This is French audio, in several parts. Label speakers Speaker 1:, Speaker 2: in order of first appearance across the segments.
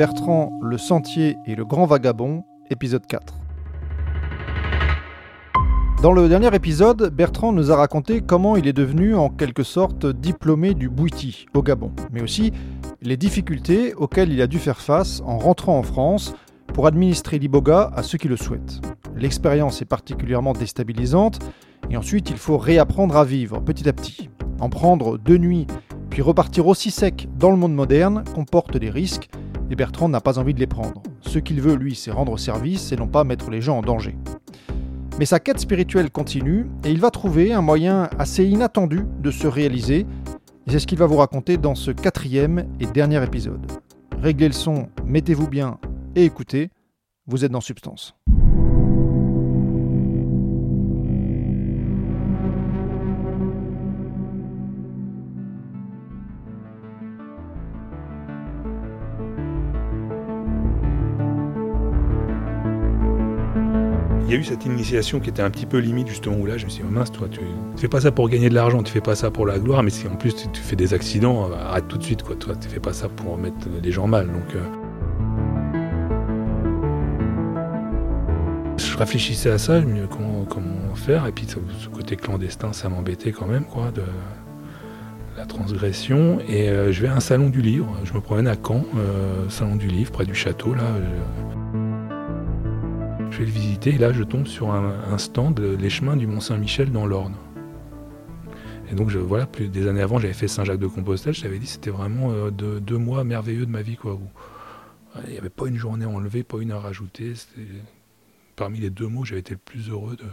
Speaker 1: Bertrand le Sentier et le Grand Vagabond, épisode 4. Dans le dernier épisode, Bertrand nous a raconté comment il est devenu en quelque sorte diplômé du Bouiti au Gabon, mais aussi les difficultés auxquelles il a dû faire face en rentrant en France pour administrer l'Iboga à ceux qui le souhaitent. L'expérience est particulièrement déstabilisante et ensuite il faut réapprendre à vivre petit à petit. En prendre deux nuits puis repartir aussi sec dans le monde moderne comporte des risques et Bertrand n'a pas envie de les prendre. Ce qu'il veut, lui, c'est rendre service et non pas mettre les gens en danger. Mais sa quête spirituelle continue et il va trouver un moyen assez inattendu de se réaliser. Et c'est ce qu'il va vous raconter dans ce quatrième et dernier épisode. Réglez le son, mettez-vous bien et écoutez. Vous êtes dans Substance.
Speaker 2: Il y a eu cette initiation qui était un petit peu limite justement où là je me suis dit mince toi tu, fais pas ça pour gagner de l'argent, tu fais pas ça pour la gloire, mais si en plus tu, fais des accidents, euh, arrête tout de suite quoi, toi tu fais pas ça pour mettre les gens mal donc. euh, Je réfléchissais à ça, je me disais comment, comment faire, et puis ce, côté clandestin ça m'embêtait quand même quoi de la transgression, et euh, je vais à un salon du livre, je me promène à Caen, salon du livre près du château là. Vais le visiter et là je tombe sur un, stand euh, Les chemins du Mont Saint-Michel dans l'Orne. Et donc je, voilà, plus des années avant j'avais fait Saint-Jacques de Compostelle, je t'avais dit c'était vraiment euh, deux, mois merveilleux de ma vie quoi. Euh, il n'y avait pas une journée enlevée, pas une à rajouter. Parmi les deux mots j'avais été le plus heureux de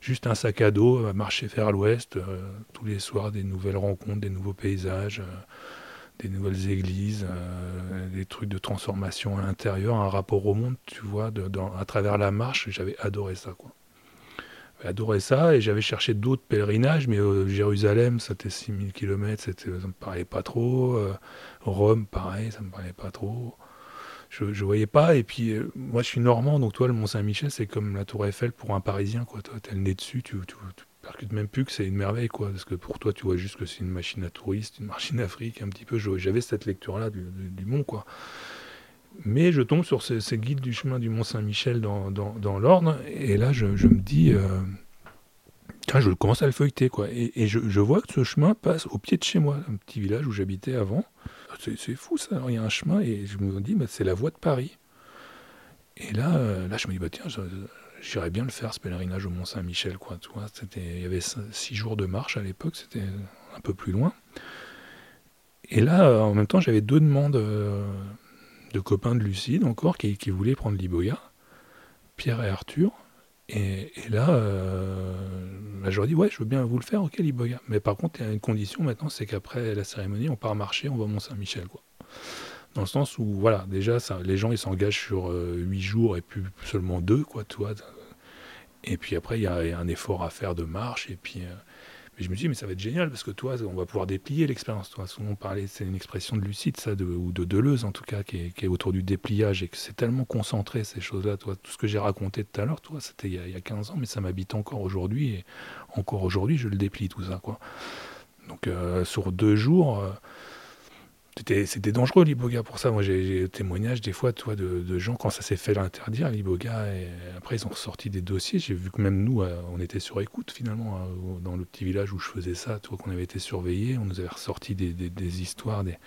Speaker 2: juste un sac à dos, à marcher vers l'ouest, euh, tous les soirs des nouvelles rencontres, des nouveaux paysages. euh, des nouvelles églises, euh, des trucs de transformation à l'intérieur, un rapport au monde, tu vois, à travers la marche, j'avais adoré ça, quoi. J'avais adoré ça et j'avais cherché d'autres pèlerinages, mais euh, Jérusalem, c'était 6000 km, ça me parlait pas trop. euh, Rome, pareil, ça me parlait pas trop. Je, je voyais pas, et puis euh, moi je suis normand, donc toi le Mont Saint-Michel c'est comme la Tour Eiffel pour un Parisien, quoi. Toi t'as le nez dessus, tu, tu percutes même plus que c'est une merveille, quoi. Parce que pour toi tu vois juste que c'est une machine à touristes, une machine afrique, un petit peu. J'avais cette lecture-là du, du, mont, quoi. Mais je tombe sur ces, guides du chemin du Mont Saint-Michel dans, dans, dans l'Orne, et là je, me dis, euh, tiens, je commence à le feuilleter, quoi. Et, je, vois que ce chemin passe au pied de chez moi, un petit village où j'habitais avant. C'est fou ça, il y a un chemin, et je me dis, bah, c'est la voie de Paris. Et là, euh, là je me dis, bah, tiens, j'irais bien le faire, ce pèlerinage au Mont Saint-Michel, quoi. Tu vois, il y avait six jours de marche à l'époque, c'était un peu plus loin. Et là, euh, en même temps, j'avais deux demandes euh, de copains de Lucide encore qui, voulaient prendre l'Iboya, Pierre et Arthur. Et, et là, euh, bah, je leur dis, ouais, je veux bien vous le faire, ok, l'Iboya. Mais par contre, il y a une condition maintenant, c'est qu'après la cérémonie, on part marcher, on va au Mont-Saint-Michel, quoi. Dans le sens où, voilà, déjà, ça, les gens, ils s'engagent sur euh, huit jours et plus seulement deux, quoi, tu vois. Et puis après, il y a un effort à faire de marche, et puis... euh, mais je me dis, mais ça va être génial parce que toi, on va pouvoir déplier l'expérience. Toi, souvent parlait, c'est une expression de Lucide, ça, de, ou de Deleuze en tout cas, qui est, autour du dépliage et que c'est tellement concentré ces choses-là. Toi, tout ce que j'ai raconté tout à l'heure, toi, c'était il, y a- il y a 15 ans, mais ça m'habite encore aujourd'hui et encore aujourd'hui, je le déplie tout ça, quoi. Donc euh, sur deux jours. euh, c'était, dangereux l'Iboga pour ça. Moi, j'ai, témoignages des fois, toi, de, gens quand ça s'est fait l'interdire l'Iboga, après ils ont ressorti des dossiers. J'ai vu que même nous, euh, on était sur écoute finalement au- dans le petit village où je faisais ça. Toi, qu'on avait été surveillés, on nous avait ressorti des, histoires, des, des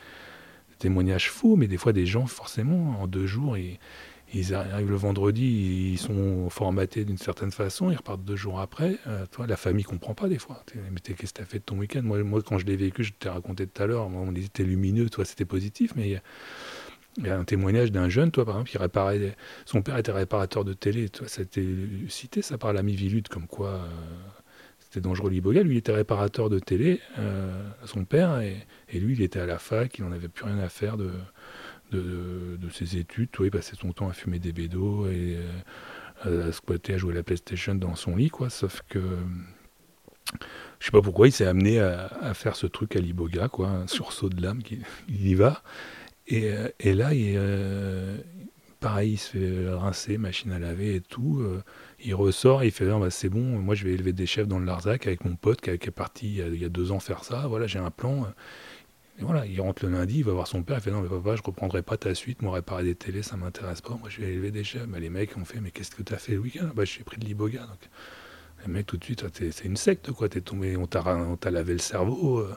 Speaker 2: témoignages faux, mais des fois des gens forcément en deux jours, ils, ils arrivent le vendredi, ils sont formatés d'une certaine façon, ils repartent deux jours après. Euh, toi, la famille comprend pas des fois. Mais qu'est-ce que t'as fait de ton week-end? Moi, quand je l'ai vécu, je t'ai raconté tout à l'heure, on disait t'es lumineux, toi, c'était positif, mais il y a- un témoignage d'un jeune, toi, par exemple, qui réparait. Son père était réparateur de télé, toi, ça a été cité, ça, par l'ami Vilude, comme quoi euh, c'était dangereux l'Iboga. Lui, il était réparateur de télé, euh, son père, et, et lui, il était à la fac, il n'en avait plus rien à faire de de, ses études. il passait son temps à fumer des bédos et à, squatter, à jouer à la PlayStation dans son lit, quoi. Sauf que je sais pas pourquoi il s'est amené à, faire ce truc à l'iboga, quoi, un sursaut de l'âme, il, y va. Et, et là, il, pareil, il se fait rincer, machine à laver et tout. Euh, il ressort, il fait bah, c'est bon, moi je vais élever des chefs dans le Larzac avec mon pote qui, est parti il y, a, deux ans faire ça. Voilà, j'ai un plan. Et voilà, il rentre le lundi, il va voir son père, il fait non mais papa, je reprendrai pas ta suite, moi réparer des télés, ça m'intéresse pas, moi je vais élever des chefs. les mecs ont fait mais qu'est-ce que tu as fait le week-end? Bah suis pris de l'iboga. Donc les tout de suite, c'est une secte quoi, t'es tombé, on t'a lavé le cerveau. Euh.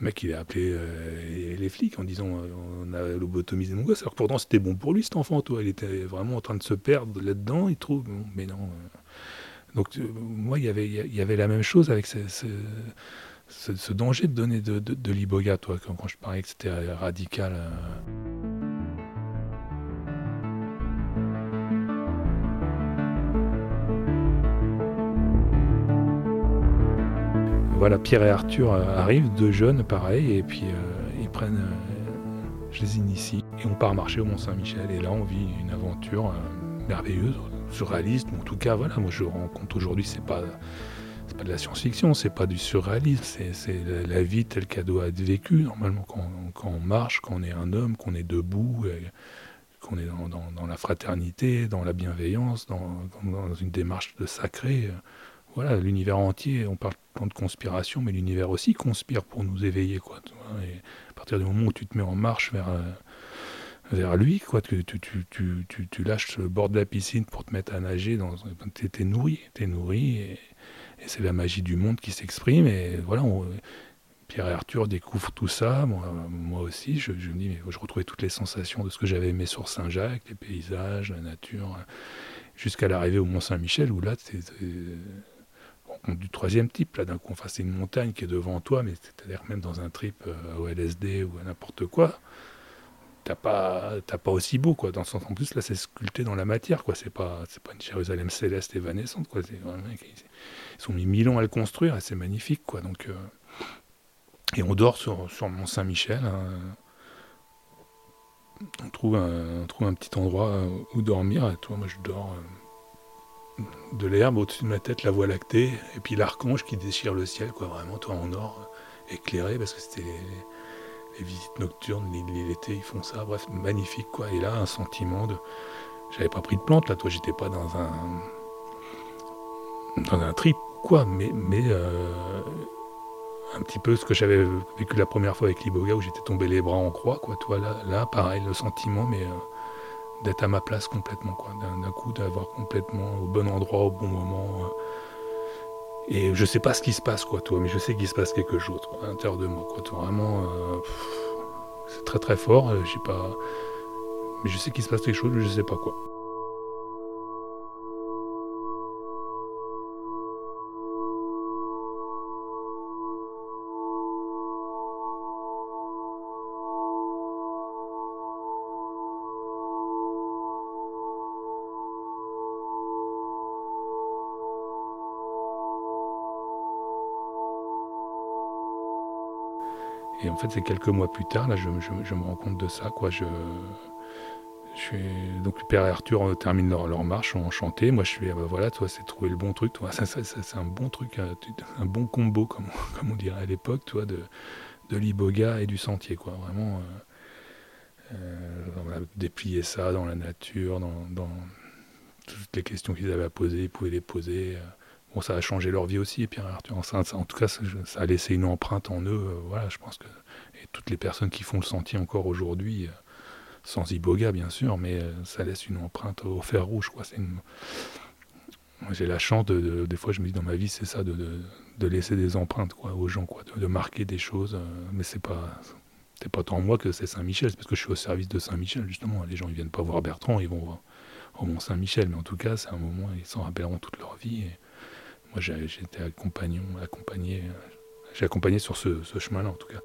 Speaker 2: Le mec, il a appelé euh, les flics en disant euh, on a lobotomisé mon gosse. Alors pourtant, c'était bon pour lui, cet enfant, toi. Il était vraiment en train de se perdre là-dedans. Il trouve, mais non. Donc, moi, il y, avait, la même chose avec ce, danger de donner de, l'iboga, toi, quand, je parlais que c'était radical. voilà, Pierre et Arthur euh, arrivent, deux jeunes, pareil, et puis euh, ils prennent, euh, je les initie, et on part marcher au Mont-Saint-Michel. Et là, on vit une aventure merveilleuse, surréaliste. en tout cas, voilà, moi je rends compte aujourd'hui, c'est pas, c'est pas de la science-fiction, c'est pas du surréalisme, c'est, la, vie telle qu'elle doit être vécue. Normalement, quand, on marche, quand on est un homme, qu'on est debout, qu'on est dans, la fraternité, dans la bienveillance, dans, une démarche de sacré voilà, l'univers entier, on parle de conspiration, mais l'univers aussi conspire pour nous éveiller. Et à partir du moment où tu te mets en marche vers, euh, lui, quoi, tu, lâches le bord de la piscine pour te mettre à nager, dans, t'es, es nourri, t'es nourri, c'est la magie du monde qui s'exprime, et voilà, Pierre et Arthur découvrent tout ça, moi, aussi, je, me dis, je retrouvais toutes les sensations de ce que j'avais aimé sur Saint-Jacques, les paysages, la nature, jusqu'à l'arrivée au Mont-Saint-Michel, où là, c'est du troisième type, là d'un coup, enfin c'est une montagne qui est devant toi, mais c'est-à-dire même dans un trip euh, au LSD ou à n'importe quoi, t'as pas, pas aussi beau, quoi. Dans le sens, en plus, là c'est sculpté dans la matière, quoi. C'est pas, c'est pas une Jérusalem céleste évanescente, quoi. C'est ils, sont mis mille ans à le construire et c'est magnifique, quoi. Donc, euh, et on dort sur, sur Mont Saint-Michel. Hein. On trouve un, on trouve un petit endroit où dormir. Toi, moi, je dors. Euh, de l'herbe au-dessus de ma tête, la voie lactée, et puis l'archange qui déchire le ciel, quoi, vraiment, toi en or, éclairé, parce que c'était visites nocturnes, l'été, ils font ça, bref, magnifique, quoi. Et là, un sentiment de. J'avais pas pris de plante, là, toi, j'étais pas dans un. dans un trip, quoi, mais. mais euh, un petit peu ce que j'avais vécu la première fois avec l'Iboga où j'étais tombé les bras en croix, quoi. Toi, là, là pareil, le sentiment, mais. Euh, d'être à ma place complètement, quoi. D'un coup, d'avoir complètement au bon endroit, au bon moment. Euh. Et je sais pas ce qui se passe, quoi, toi, mais je sais qu'il se passe quelque chose à l'intérieur de moi, quoi. Vraiment, euh, c'est très très fort. Euh, j'ai pas, mais je sais qu'il se passe quelque chose, mais je sais pas quoi. Et en fait, c'est quelques mois plus tard, là, je, me rends compte de ça. Quoi. Je, je donc, le père et Arthur euh, terminent leur, leur marche enchanté. Moi, je suis, ah bah voilà, toi, c'est trouver le bon truc. Toi, c'est un bon truc, euh, un, bon combo, comme, on dirait à l'époque, toi, de, l'iboga et du sentier. Vraiment, euh, on a déplié ça dans la nature, dans, dans toutes les questions qu'ils avaient à poser, ils pouvaient les poser. Bon, ça a changé leur vie aussi, Pierre Arthur. en tout cas, ça, a laissé une empreinte en eux. Euh, voilà, je pense que et toutes les personnes qui font le sentier encore aujourd'hui, euh, sans iboga bien sûr, mais euh, ça laisse une empreinte au fer rouge. Quoi. Une... J'ai la chance de, des fois, je me dis dans ma vie, c'est ça, de, de, laisser des empreintes quoi, aux gens, quoi, de, marquer des choses. mais c'est pas c'est pas tant moi que c'est Saint-Michel, c'est parce que je suis au service de Saint-Michel justement. Les gens ils viennent pas voir Bertrand, ils vont au Mont Saint-Michel, mais en tout cas, c'est un moment ils s'en rappelleront toute leur vie. Moi, j'ai été accompagné, j'ai accompagné sur ce, chemin-là, en tout cas.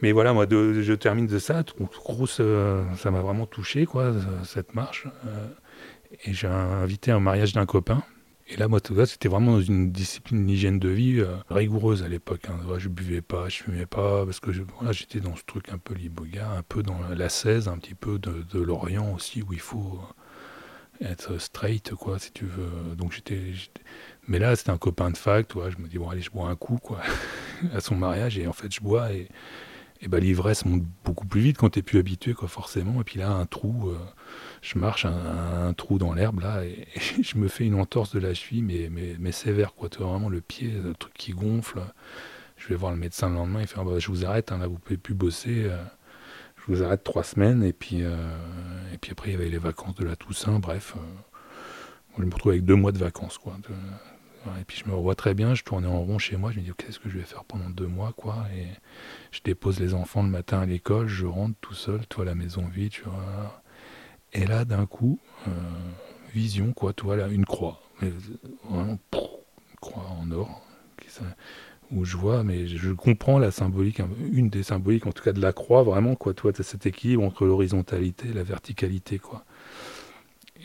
Speaker 2: Mais voilà, moi, je termine de ça. Euh, ça m'a vraiment touché, quoi, cette marche. Euh, et j'ai invité un mariage d'un copain. Et là, moi, tout ça, c'était vraiment dans une discipline d'hygiène de vie euh, rigoureuse à l'époque. Hein. je buvais pas, je fumais pas, parce que j'étais dans ce truc un peu liboga, un peu dans la 16, un petit peu de, l'Orient aussi, où il faut être straight, quoi, si tu veux. Donc j'étais. Mais là, c'était un copain de fac. Je me dis, bon, allez, je bois un coup, quoi, à son mariage. Et en fait, je bois et, et bah, l'ivresse monte beaucoup plus vite quand t'es plus habitué, quoi, forcément. Et puis là, un trou, euh, je marche, un, trou dans l'herbe, là, et, je me fais une entorse de la cheville, mais, mais, sévère, quoi. Tu vois, vraiment le pied, le truc qui gonfle. Je vais voir le médecin le lendemain, il fait, ah, bah, je vous arrête, hein, là, vous pouvez plus bosser. Euh je vous arrête trois semaines et puis, euh, et puis après il y avait les vacances de la Toussaint, bref. Je me retrouve avec deux mois de vacances quoi. Et puis je me revois très bien, je tournais en rond chez moi, je me dis qu'est-ce que je vais faire pendant deux mois quoi. Et je dépose les enfants le matin à l'école, je rentre tout seul, toi la maison vide, tu vois. Et là d'un coup, euh, vision quoi, toi là, une croix. une croix en or. Où je vois, mais je comprends la symbolique, une des symboliques en tout cas de la croix, vraiment, quoi. Toi, tu as cet équilibre entre l'horizontalité et la verticalité, quoi.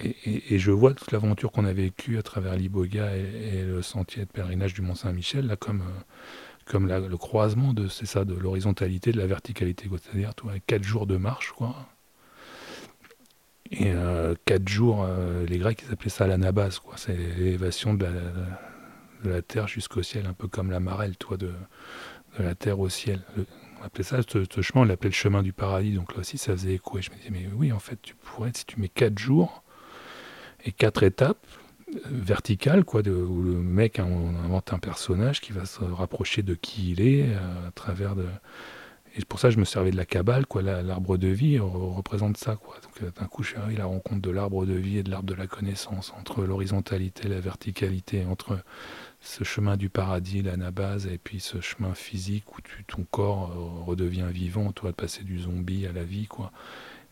Speaker 2: Et, je vois toute l'aventure qu'on a vécue à travers l'Iboga et, le sentier de pèlerinage du Mont-Saint-Michel, là, comme, euh, comme le croisement de, c'est ça, de l'horizontalité de la verticalité, C'est-à-dire, toi, quatre jours de marche, quoi. Et euh, quatre jours, euh, les Grecs, ils appelaient ça l'anabase, quoi. C'est l'élévation de la de la terre jusqu'au ciel, un peu comme la marelle, toi, de, la terre au ciel. On appelait ça, ce, chemin, on l'appelait le chemin du paradis, donc là aussi ça faisait écho. Je me disais, mais oui, en fait, tu pourrais, si tu mets quatre jours et quatre étapes euh, verticales, quoi, de, où le mec invente un personnage qui va se rapprocher de qui il est euh, à travers de. Et pour ça, je me servais de la cabale, quoi. L'arbre de vie représente ça, quoi. Donc euh, d'un coup, je la rencontre de l'arbre de vie et de l'arbre de la connaissance, entre l'horizontalité et la verticalité, entre ce chemin du paradis, l'anabase, et puis ce chemin physique où tu, ton corps redevient vivant, toi, de passer du zombie à la vie, quoi.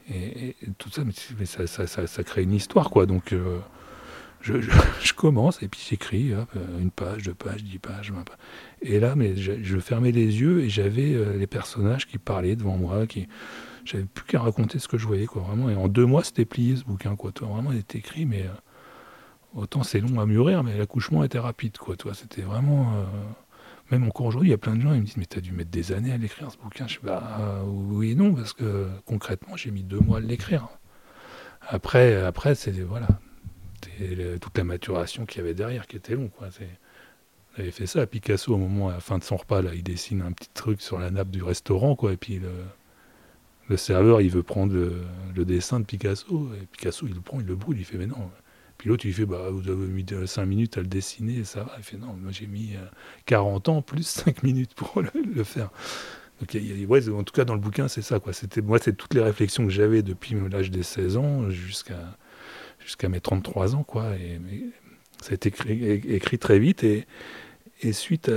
Speaker 2: Et, tout ça, mais ça, ça, ça, crée une histoire, quoi. Donc, euh, je, je, commence, et puis j'écris, euh, une page, deux pages, dix pages. Et là, mais je, fermais les yeux, et j'avais les personnages qui parlaient devant moi, qui... J'avais plus qu'à raconter ce que je voyais, quoi, vraiment. Et en deux mois, c'était plié, ce bouquin, quoi. Toi, vraiment, il était écrit, mais... Autant c'est long à mûrir, mais l'accouchement était rapide, quoi. Toi, c'était vraiment. Euh, même encore aujourd'hui, il y a plein de gens qui me disent Mais t'as dû mettre des années à l'écrire ce bouquin. Je dis Bah oui et non, parce que concrètement, j'ai mis deux mois à l'écrire. Après, après c'est voilà, toute la maturation qu'il y avait derrière qui était long, quoi. Avait fait ça Picasso au moment, à la fin de son repas, là, il dessine un petit truc sur la nappe du restaurant, quoi, et puis le, serveur, il veut prendre le, le, dessin de Picasso, et Picasso, il le prend, il le brûle, il fait, mais non, puis l'autre, il fait bah, Vous avez mis 5 minutes à le dessiner, ça va. Il fait Non, moi j'ai mis 40 euh, ans plus 5 minutes pour le, faire. Donc, ouais, en tout cas, dans le bouquin, c'est ça. Quoi. C'était, moi, c'est toutes les réflexions que j'avais depuis l'âge des 16 ans jusqu'à, jusqu'à mes 33 ans. Quoi. Et, ça a été écrit, très vite. Et, et suite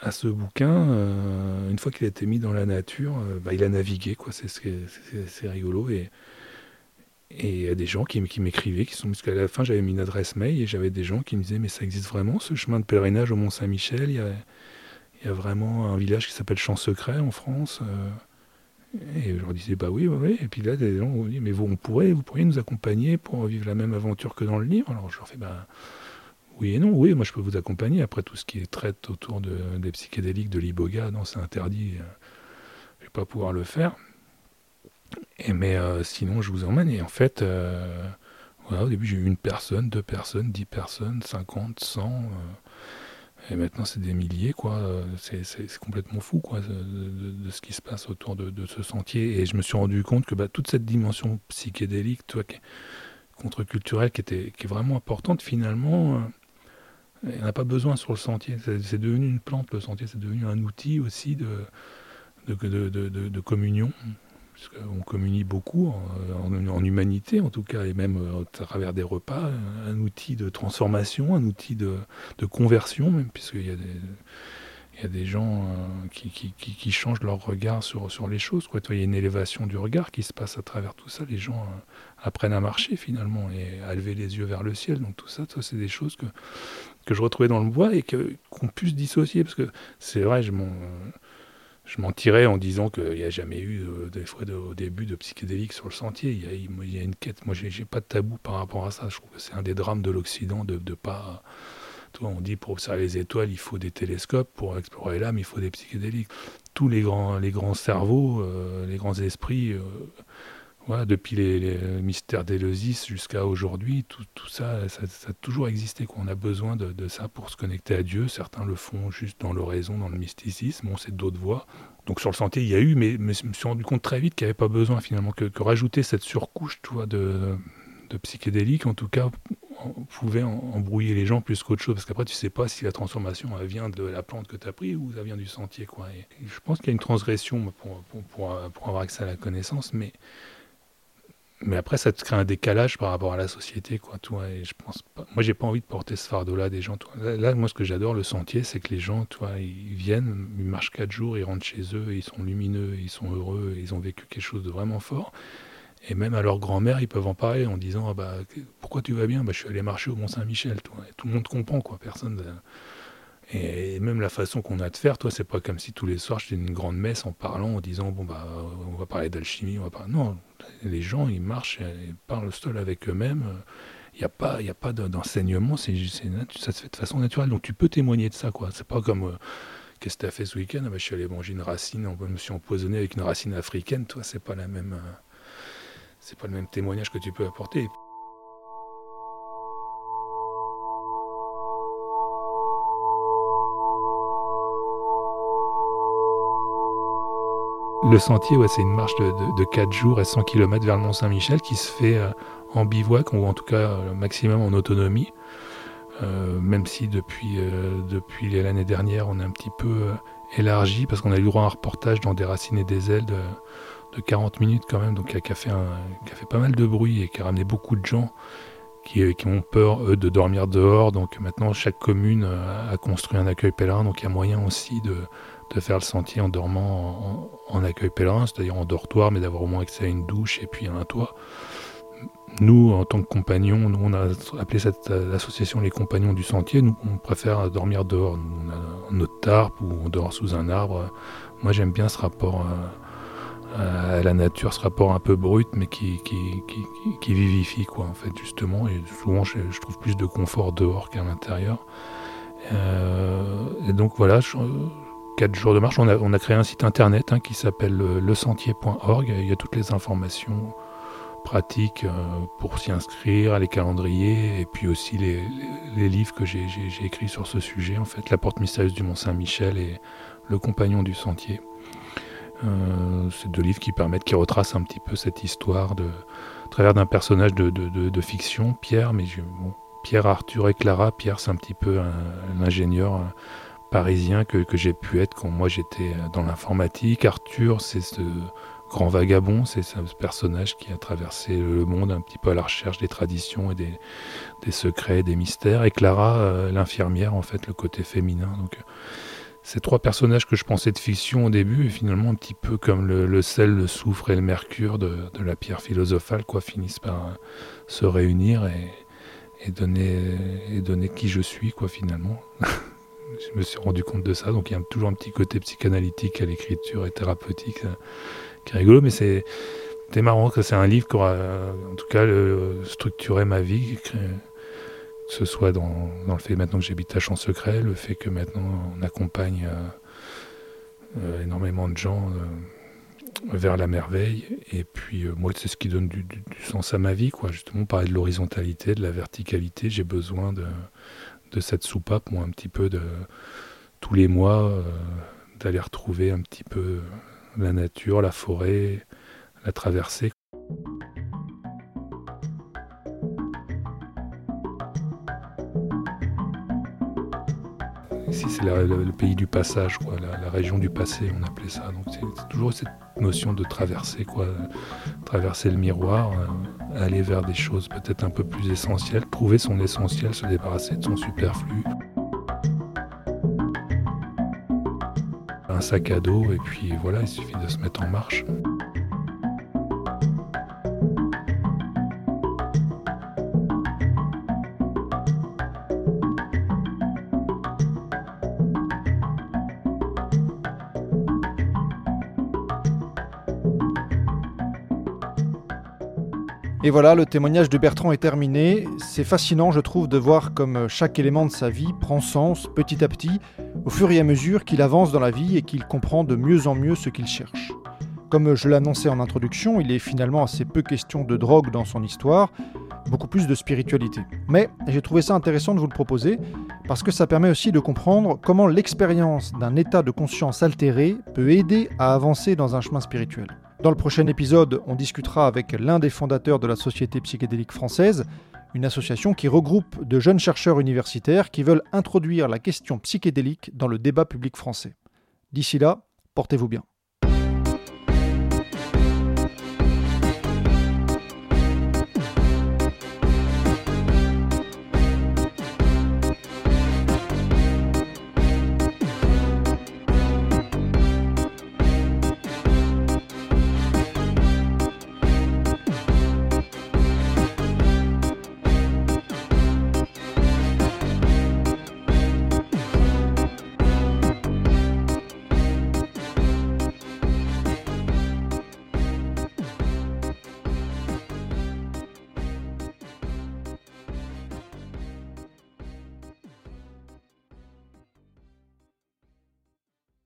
Speaker 2: à, ce bouquin, euh, une fois qu'il a été mis dans la nature, euh, bah, il a navigué. Quoi. C'est, c'est rigolo. Et, et il y a des gens qui, m'écrivaient, qui sont, parce qu'à la fin j'avais mis une adresse mail et j'avais des gens qui me disaient mais ça existe vraiment ce chemin de pèlerinage au Mont Saint-Michel il y, a, vraiment un village qui s'appelle Champ Secret en France. Euh. et je leur disais bah oui, oui, oui. Et puis là des gens m'ont dit mais vous, on pourrait, vous pourriez nous accompagner pour vivre la même aventure que dans le livre? Alors je leur fais bah oui et non, oui, moi je peux vous accompagner. Après tout ce qui est traite autour de, des psychédéliques, de l'iboga, non c'est interdit, euh, je vais pas pouvoir le faire. Et mais euh, sinon, je vous emmène. Et en fait, euh, voilà, au début, j'ai eu une personne, deux personnes, dix personnes, cinquante, cent. Euh, et maintenant, c'est des milliers, quoi. C'est complètement fou, quoi, de, ce qui se passe autour de, ce sentier. Et je me suis rendu compte que bah, toute cette dimension psychédélique, toi, contre-culturelle, qui, était, qui est vraiment importante, finalement, il n'y en a pas besoin sur le sentier. C'est devenu une plante, le sentier. C'est devenu un outil aussi de, de communion on communie beaucoup en, humanité en tout cas, et même euh, à travers des repas, un outil de transformation, un outil de, conversion, même puisqu'il y a des, il y a des gens euh, qui, changent leur regard sur, les choses. Quoi. Il y a une élévation du regard qui se passe à travers tout ça. Les gens euh, apprennent à marcher finalement et à lever les yeux vers le ciel. Donc tout ça, ça c'est des choses que, que je retrouvais dans le bois et qu'on puisse dissocier. Parce que c'est vrai, je m'en je mentirais en disant qu'il n'y a jamais eu euh, des fois au début de psychédéliques sur le sentier. Il y a, une quête. Moi, j'ai pas de tabou par rapport à ça. Je trouve que c'est un des drames de l'Occident de ne pas. Toi, on dit pour observer les étoiles, il faut des télescopes. Pour explorer l'âme, il faut des psychédéliques. Tous les grands, cerveaux, euh, les grands esprits. Euh, depuis les, mystères d'Éleusis jusqu'à aujourd'hui, tout, ça, ça, a toujours existé. qu'on On a besoin de, ça pour se connecter à Dieu. Certains le font juste dans l'oraison, dans le mysticisme. On sait d'autres voies. Donc sur le sentier, il y a eu, mais, je me suis rendu compte très vite qu'il n'y avait pas besoin finalement que, rajouter cette surcouche de, de psychédélique, en tout cas, pouvait embrouiller les gens plus qu'autre chose. Parce qu'après, tu sais pas si la transformation vient de la plante que tu as pris ou ça vient du sentier. Quoi. Je pense qu'il y a une transgression pour, pour avoir accès à la connaissance, mais mais après, ça te crée un décalage par rapport à la société, quoi. Toi, et je pense pas. Moi, j'ai pas envie de porter ce fardeau-là des gens. Toi. Là, moi, ce que j'adore le sentier, c'est que les gens, toi, ils viennent, ils marchent quatre jours, ils rentrent chez eux, ils sont lumineux, ils sont heureux, ils ont vécu quelque chose de vraiment fort. Et même à leur grand-mère, ils peuvent en parler en disant, ah bah, pourquoi tu vas bien? Bah, je suis allé marcher au Mont Saint-Michel. Toi. tout le monde comprend, quoi. Personne. Et même la façon qu'on a de faire, toi, c'est pas comme si tous les soirs je une grande messe en parlant, en disant bon bah on va parler d'alchimie, on va pas. Non, les gens ils marchent, ils parlent seul avec eux-mêmes. Il n'y a pas, pas d'enseignement, ça se fait de façon naturelle. Donc tu peux témoigner de ça, quoi. C'est pas comme euh, qu'est-ce que tu as fait ce week-end? Ah, bah, Je suis allé manger une racine, je me suis empoisonné avec une racine africaine. Toi, c'est pas la même, euh, c'est pas le même témoignage que tu peux apporter. Le sentier, ouais, c'est une marche de, de, 4 jours et 100 km vers le Mont-Saint-Michel qui se fait euh, en bivouac ou en tout cas euh, maximum en autonomie. Euh, même si depuis, l'année dernière on a un petit peu élargi parce qu'on a eu droit à un reportage dans Des racines et des ailes de, 40 minutes quand même, donc qui a, fait a fait pas mal de bruit et qui a ramené beaucoup de gens qui, qui, ont peur, eux, de dormir dehors. Donc maintenant, chaque commune a construit un accueil pèlerin, donc il y a moyen aussi de, de faire le sentier en dormant en, accueil pèlerin, c'est-à-dire en dortoir, mais d'avoir au moins accès à une douche et puis à un toit. Nous, en tant que compagnons, nous, on a appelé cette association les compagnons du sentier. Nous, on préfère dormir dehors. Nous, on a notre tarpe ou on dort sous un arbre. Moi, j'aime bien ce rapport à, la nature, ce rapport un peu brut, mais qui, qui, vivifie, quoi, en fait, justement. Et souvent, je, trouve plus de confort dehors qu'à l'intérieur. Euh, et donc, voilà, je, 4 jours de marche. On a, créé un site internet hein, qui s'appelle euh, lesentier.org. Il y a toutes les informations pratiques euh, pour s'y inscrire, les calendriers et puis aussi les, livres que j'ai écrits sur ce sujet. En fait, La porte mystérieuse du Mont Saint-Michel et Le compagnon du sentier. Euh, c'est deux livres qui permettent, qui retracent un petit peu cette histoire à travers d'un personnage de, fiction, Pierre, mais Pierre, Arthur et Clara. Pierre, c'est un petit peu un, ingénieur parisien que, j'ai pu être quand moi j'étais dans l'informatique. Arthur, c'est ce grand vagabond, c'est ce personnage qui a traversé le monde un petit peu à la recherche des traditions et des, secrets, des mystères. Et Clara, euh, l'infirmière, en fait, le côté féminin. Donc, ces trois personnages que je pensais de fiction au début, et finalement un petit peu comme le, sel, le soufre et le mercure de, la pierre philosophale, quoi, finissent par euh, se réunir et, et, donner, et donner qui je suis, quoi, finalement. je me suis rendu compte de ça. Donc il y a toujours un petit côté psychanalytique à l'écriture et thérapeutique euh, qui est rigolo, mais c'est marrant que c'est un livre qui aura, en tout cas, structuré ma vie, que ce soit dans, le fait maintenant que j'habite à Champ-Secret, le fait que maintenant on accompagne euh, euh, énormément de gens vers la merveille. Et puis moi, c'est ce qui donne du, sens à ma vie, quoi. Justement, parler de l'horizontalité, de la verticalité. J'ai besoin de, de cette soupape, moi, un petit peu de tous les mois, euh, d'aller retrouver un petit peu la nature, la forêt, la traversée. Ici, c'est le, pays du passage, la, région du passé, on appelait ça. Donc, c'est toujours cette notion de traverser, traverser le miroir, euh, aller vers des choses peut-être un peu plus essentielles, trouver son essentiel, se débarrasser de son superflu. Un sac à dos, et puis voilà, il suffit de se mettre en marche.
Speaker 1: Et voilà, le témoignage de Bertrand est terminé. C'est fascinant, je trouve, de voir comme chaque élément de sa vie prend sens petit à petit, au fur et à mesure qu'il avance dans la vie et qu'il comprend de mieux en mieux ce qu'il cherche. Comme je l'annonçais en introduction, il est finalement assez peu question de drogue dans son histoire, beaucoup plus de spiritualité. Mais j'ai trouvé ça intéressant de vous le proposer, parce que ça permet aussi de comprendre comment l'expérience d'un état de conscience altéré peut aider à avancer dans un chemin spirituel. Dans le prochain épisode, on discutera avec l'un des fondateurs de la Société psychédélique française, une association qui regroupe de jeunes chercheurs universitaires qui veulent introduire la question psychédélique dans le débat public français. D'ici là, portez-vous bien.